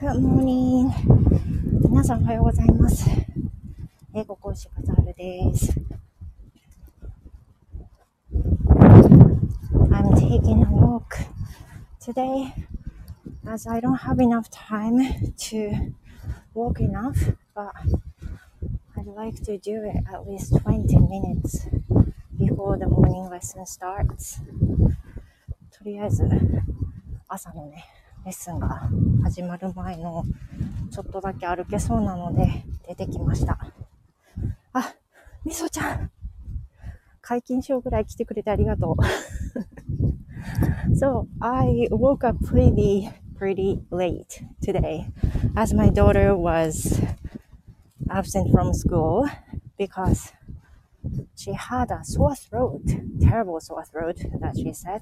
Good morning. 皆さんおはようございます。英語講師バザールです。I'm taking a walk today as I don't have enough time to walk enough, but I'd like to do it at least 20 minutes before the morning lesson starts. とりあえず朝のね、 レッスンが始まる前のちょっとだけ歩けそうなので出てきました。あ、みそちゃん解禁賞ぐらい来てくれてありがとう。so, I woke up pretty, pretty late today as my daughter was absent from school because she had a sore throat, terrible sore throat that she said.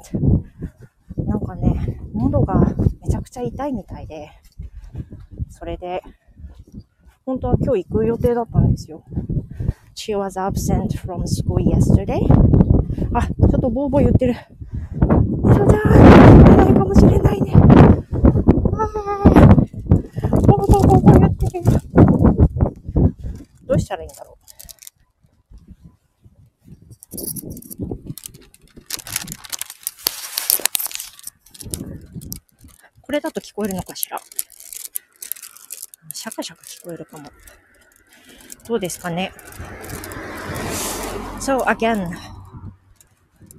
かね、喉がめちゃくちゃ痛いみたいで、それで、本当は今日行く予定だったんですよ。She was absent from school yesterday. あ、ちょっとボーボー言ってる。みそちゃん、ないかもしれないね。あボーボーボーボー言ってる。どうしたらいいんだろう。れだと聞こえるのかしらシャカシャカ聞こえるかも。どうですかね So again,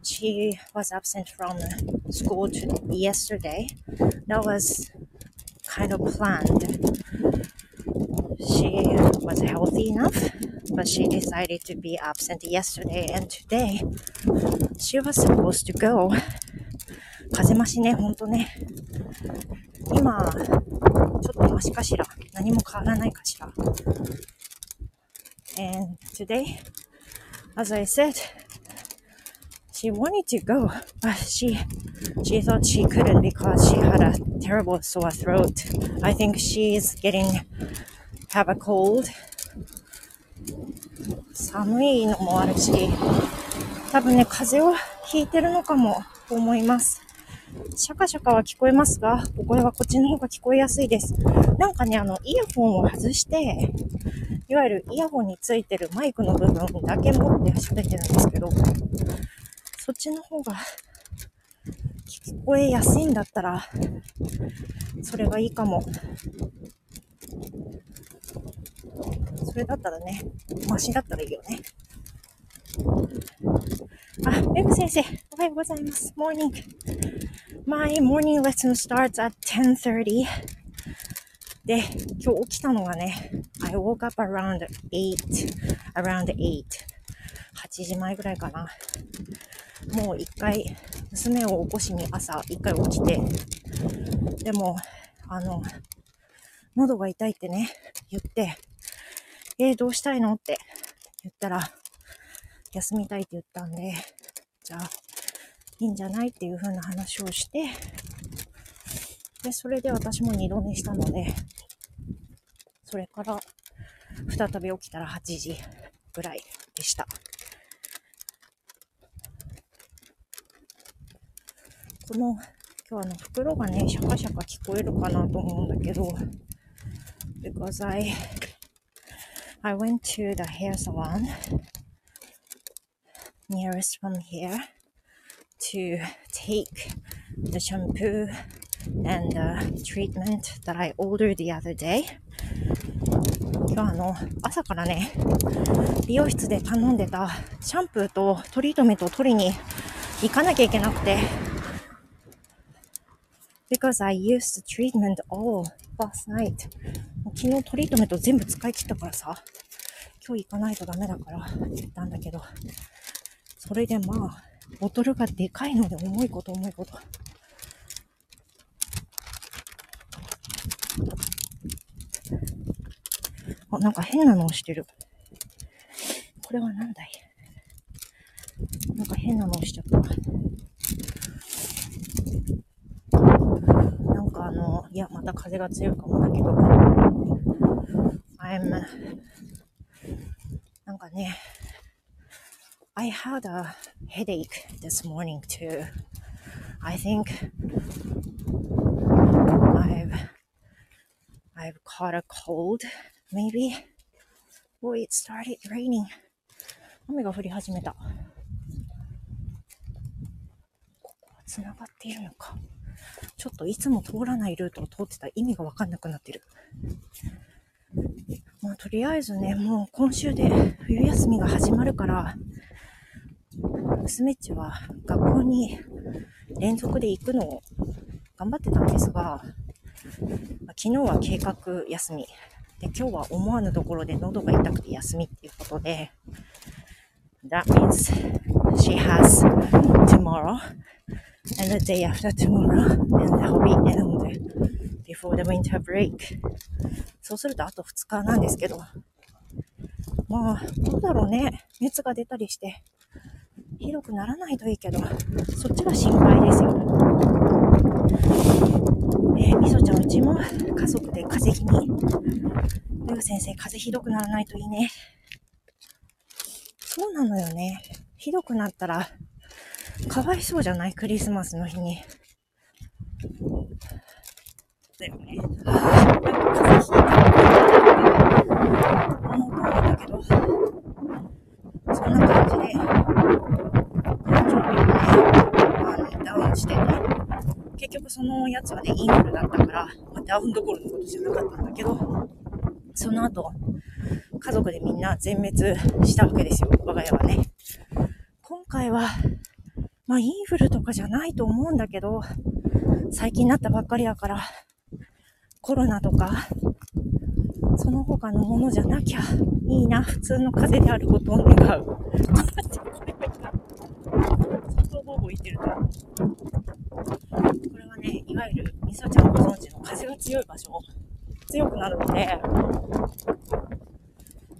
she was absent from school yesterday. That was kind of planned. She was healthy enough, but she decided to be absent yesterday and today she was supposed to go 風増しね、ほんとね。今、ちょっとマシかしら。何も変わらないかしら。And today, as I said, she wanted to go, but she she thought she couldn't because she had a terrible sore throat. I think she's getting have a cold. 寒いのもあるし、多分ね、風邪をひいてるのかもと思います。シャカシャカは聞こえますが、お声はこっちの方が聞こえやすいです。なんかね、あの、イヤホンを外して、いわゆるイヤホンについてるマイクの部分だけ持って喋ってるんですけど、そっちの方が聞こえやすいんだったら、それがいいかも。それだったらね、マシだったらいいよね。あ、メグ先生、おはようございます。モーニング。My morning lesson starts at 10.30. で、今日起きたのがね、I woke up around 8, around 8. 8時前ぐらいかな。もう一回、娘を起こしに朝一回起きて、でも、あの、喉が痛いってね、言って、えー、どうしたいのって言ったら、休みたいって言ったんで、じゃあ、いいんじゃないっていう風な話をして、で、それで私も二度寝したので、それから再び起きたら8時ぐらいでした。この、今日あの袋がね、シャカシャカ聞こえるかなと思うんだけど、because I, I went to the hair salon nearest from here to take the shampoo and the treatment that I ordered the other day. 今日あの、朝からね、美容室で頼んでたシャンプーとトリートメントを取りに行かなきゃいけなくて、because I used the treatment all last night. 昨日トリートメント全部使い切ったからさ、今日行かないとダメだから行ったんだけど、それでまあ、ボトルがでかいので重いこと重いこと。あ、なんか変なのをしてる。これは何だい？なんか変なのをしちゃった。なんかあの、いや、また風が強いかもだけど。I'm なんかね、I had a headache this morning too. I think I've I've caught a cold, maybe. Boy, it started raining. 雨が降り始めた。ここは繋がっているのか。ちょっといつも通らないルートを通ってた意味がわかんなくなってる。まあ、とりあえずね、もう今週で冬休みが始まるから、娘っちは学校に連続で行くのを頑張ってたんですが、昨日は計画休み。で、今日は思わぬところで喉が痛くて休みっていうことで、That means she has tomorrow and the day after tomorrow and the whole weekend before the winter break. そうするとあと2日なんですけど、まあ、どうだろうね。熱が出たりして、ひどくならないといいけど、そっちが心配ですよ。えー、みそちゃんうちも家族で風邪気味。ルー先生、風邪ひどくならないといいね。そうなのよね。ひどくなったら、かわいそうじゃない？クリスマスの日に。だよね。風邪ひいたのかな思うと思うんだけど、そんな感じで、誕生日をね、あの、ダウンしてて、結局そのやつはね、インフルだったから、まあ、ダウンどころのことじゃなかったんだけど、その後、家族でみんな全滅したわけですよ、我が家はね。今回は、まあインフルとかじゃないと思うんだけど、最近なったばっかりだから、コロナとか、その他のものじゃなきゃいいな、普通の風であることを願う。これはね、いわゆる、みさちゃんご存知の風が強い場所、強くなるので、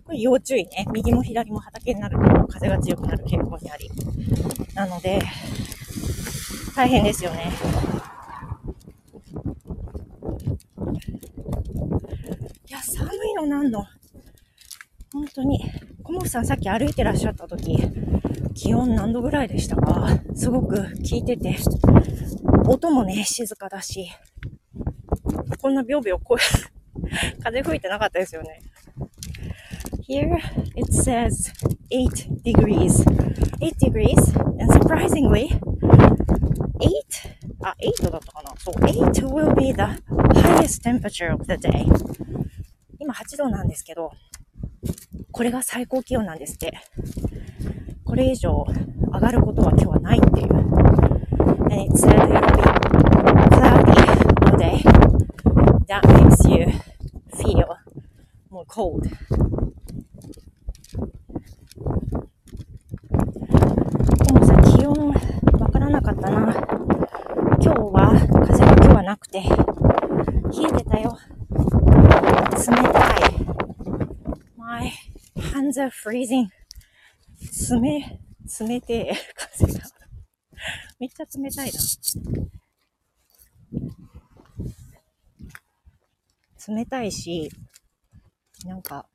これ要注意ね。右も左も畑になると風が強くなる傾向にあり。なので、大変ですよね。いや、寒いのなんの。本当に。コモフさんさっき歩いてらっしゃった時、気温何度ぐらいでしたか？すごく聞いてて、音もね、静かだし、こんなビョビョ声、風吹いてなかったですよね。Here it says 8 degrees. 8 degrees, and surprisingly, 8, あ、8だったかなそう、8 will be the highest temperature of the day. 今8度なんですけど、これが最高気温なんですって。これ以上上がることは今日はないっていう。And it said it will be cloudy all day. That makes you feel more cold. でもさ、気温わからなかったな。今日は、風が今日はなくて、冷えてたよ。冷たい。My hands are freezing. 冷、冷てえ、風が。めっちゃ冷たいな。冷たいし、なんか、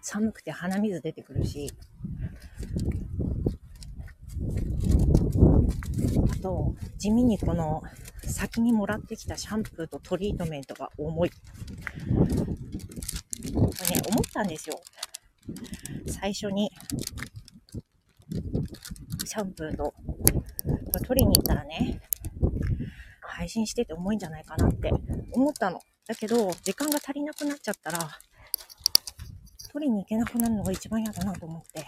寒くて鼻水出てくるし、あと、地味にこの先にもらってきたシャンプーとトリートメントが重い。ね、思ったんですよ。最初に、シャンプーと、取りに行ったらね、配信してて重いんじゃないかなって思ったの。だけど、時間が足りなくなっちゃったら、取りに行けなくなるのが一番嫌だなと思って、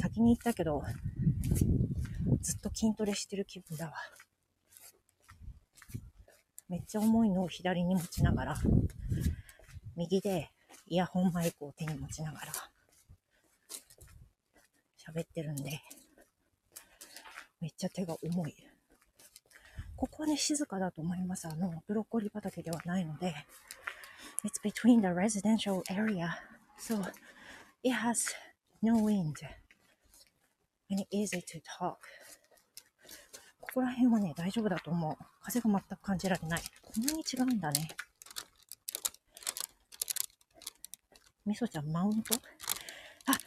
先に行ったけど、ずっと筋トレしてる気分だわ。めっちゃ重いのを左に持ちながら、右でイヤホンマイクを手に持ちながら、喋ってるんで、めっちゃ手が重い。ここはね、静かだと思います。あの、ブロッコリー畑ではないので、It's between the residential area, so it has no wind and easy to talk. ここら辺はね、大丈夫だと思う。風が全く感じられない。こんなに違うんだね。みそちゃん、マウント？あ、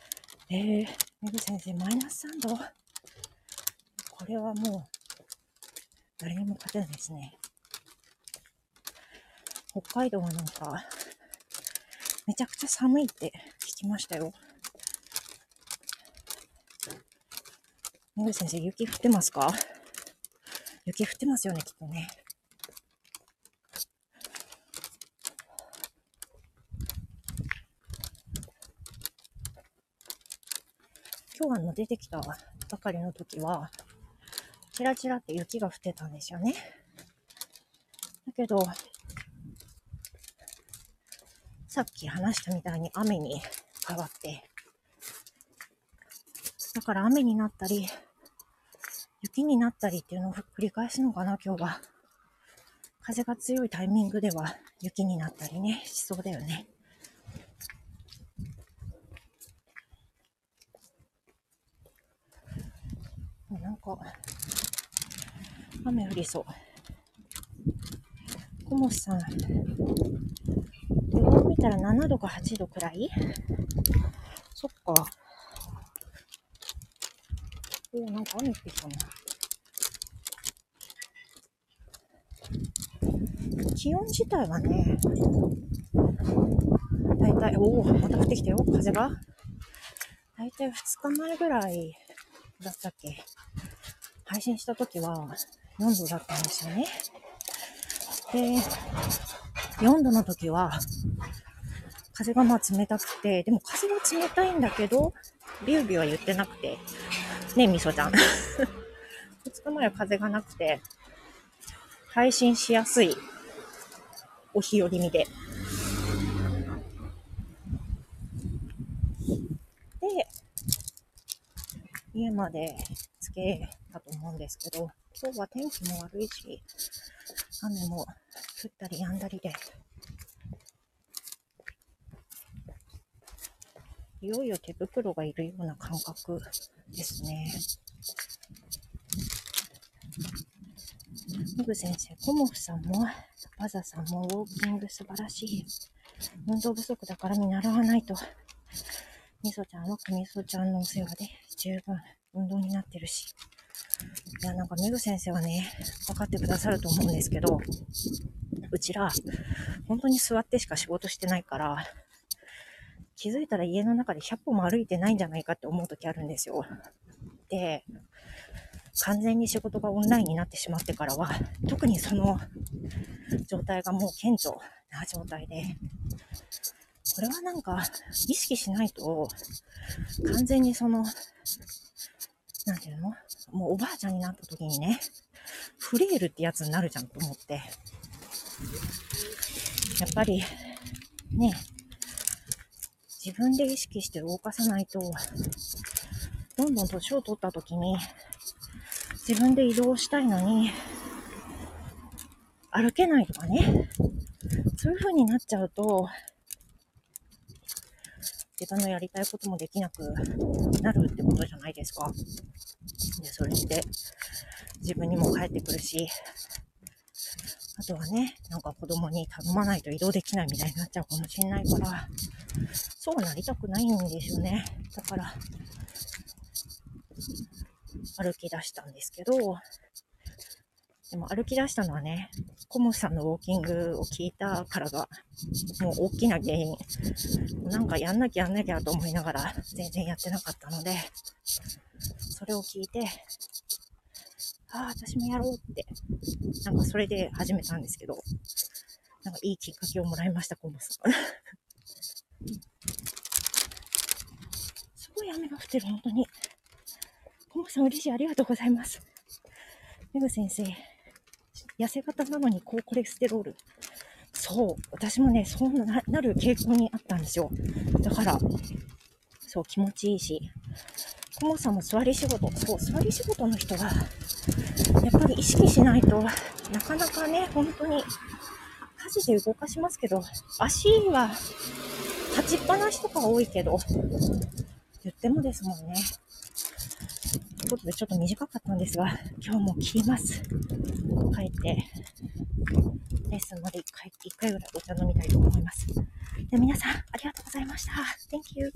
えー、めぐ先生、マイナス3度これはもう、誰にも勝てないですね。北海道はなんか、めちゃくちゃ寒いって聞きましたよ。めぐ先生、雪降ってますか？雪降ってますよね、きっとね。今日あの出てきたばかりの時は、チラチラって雪が降ってたんですよね。だけど、さっき話したみたいに雨に変わって、だから雨になったり、雪になったりっていうのを繰り返すのかな、今日は。風が強いタイミングでは雪になったりね、しそうだよね。なんか、雨降りそう。コモスさん、予報見たら7度か8度くらい？そっか。おなんか雨降ってきたな。気温自体はね、だいたい、おお、また降ってきたよ、風が。だいたい2日前ぐらいだったっけ？配信した時は4度だったんですよね。で、4度の時は、風がまあ冷たくて、でも風は冷たいんだけど、ビュービューは言ってなくて、ね、みそちゃん。2日前は風がなくて、配信しやすいお日和見。で、家まで着けたと思うんですけど、今日は天気も悪いし、雨も降ったり止んだりで、いよいよ手袋がいるような感覚ですね。ムグ先生、コモフさんも、バザさんもウォーキング素晴らしい。運動不足だから見習わないと。みそちゃんはみそちゃんのお世話で十分運動になってるし。いや、なんかメグ先生はね、分かってくださると思うんですけど、うちら、本当に座ってしか仕事してないから、気づいたら家の中で100歩も歩いてないんじゃないかって思う時あるんですよ。で、完全に仕事がオンラインになってしまってからは、特にその状態がもう顕著な状態で、これはなんか意識しないと、完全にその、なんていうの？もうおばあちゃんになった時にね、フレイルってやつになるじゃんと思って。やっぱり、ね、自分で意識して動かさないと、どんどん年を取った時に、自分で移動したいのに、歩けないとかね、そういう風になっちゃうと、自分のやりたいこともできなくなるってことじゃないですか。それって自分にも返ってくるし、あとはね、なんか子供に頼まないと移動できないみたいになっちゃうかもしれないから、そうなりたくないんですよね。だから、歩き出したんですけど、でも歩き出したのはね、コモさんのウォーキングを聞いたからが、もう大きな原因。なんかやんなきゃやんなきゃと思いながら全然やってなかったので、それを聞いて、ああ、私もやろうって、なんかそれで始めたんですけど、なんかいいきっかけをもらいました、コモさん。すごい雨が降ってる、本当に。コモさん嬉しい、ありがとうございます。メグ先生、痩せ型なのに高コレステロール。そう。私もね、そうななる傾向にあったんですよ。だから、そう、気持ちいいし。コモさんも座り仕事。そう、座り仕事の人は、やっぱり意識しないとなかなかね、本当に、家事で動かしますけど、足は立ちっぱなしとか多いけど、言ってもですもんね。ということでちょっと短かったんですが、今日も切ります。帰って、レッスンまで1回、1回ぐらいお茶飲みたいと思います。で皆さん、ありがとうございました。Thank you.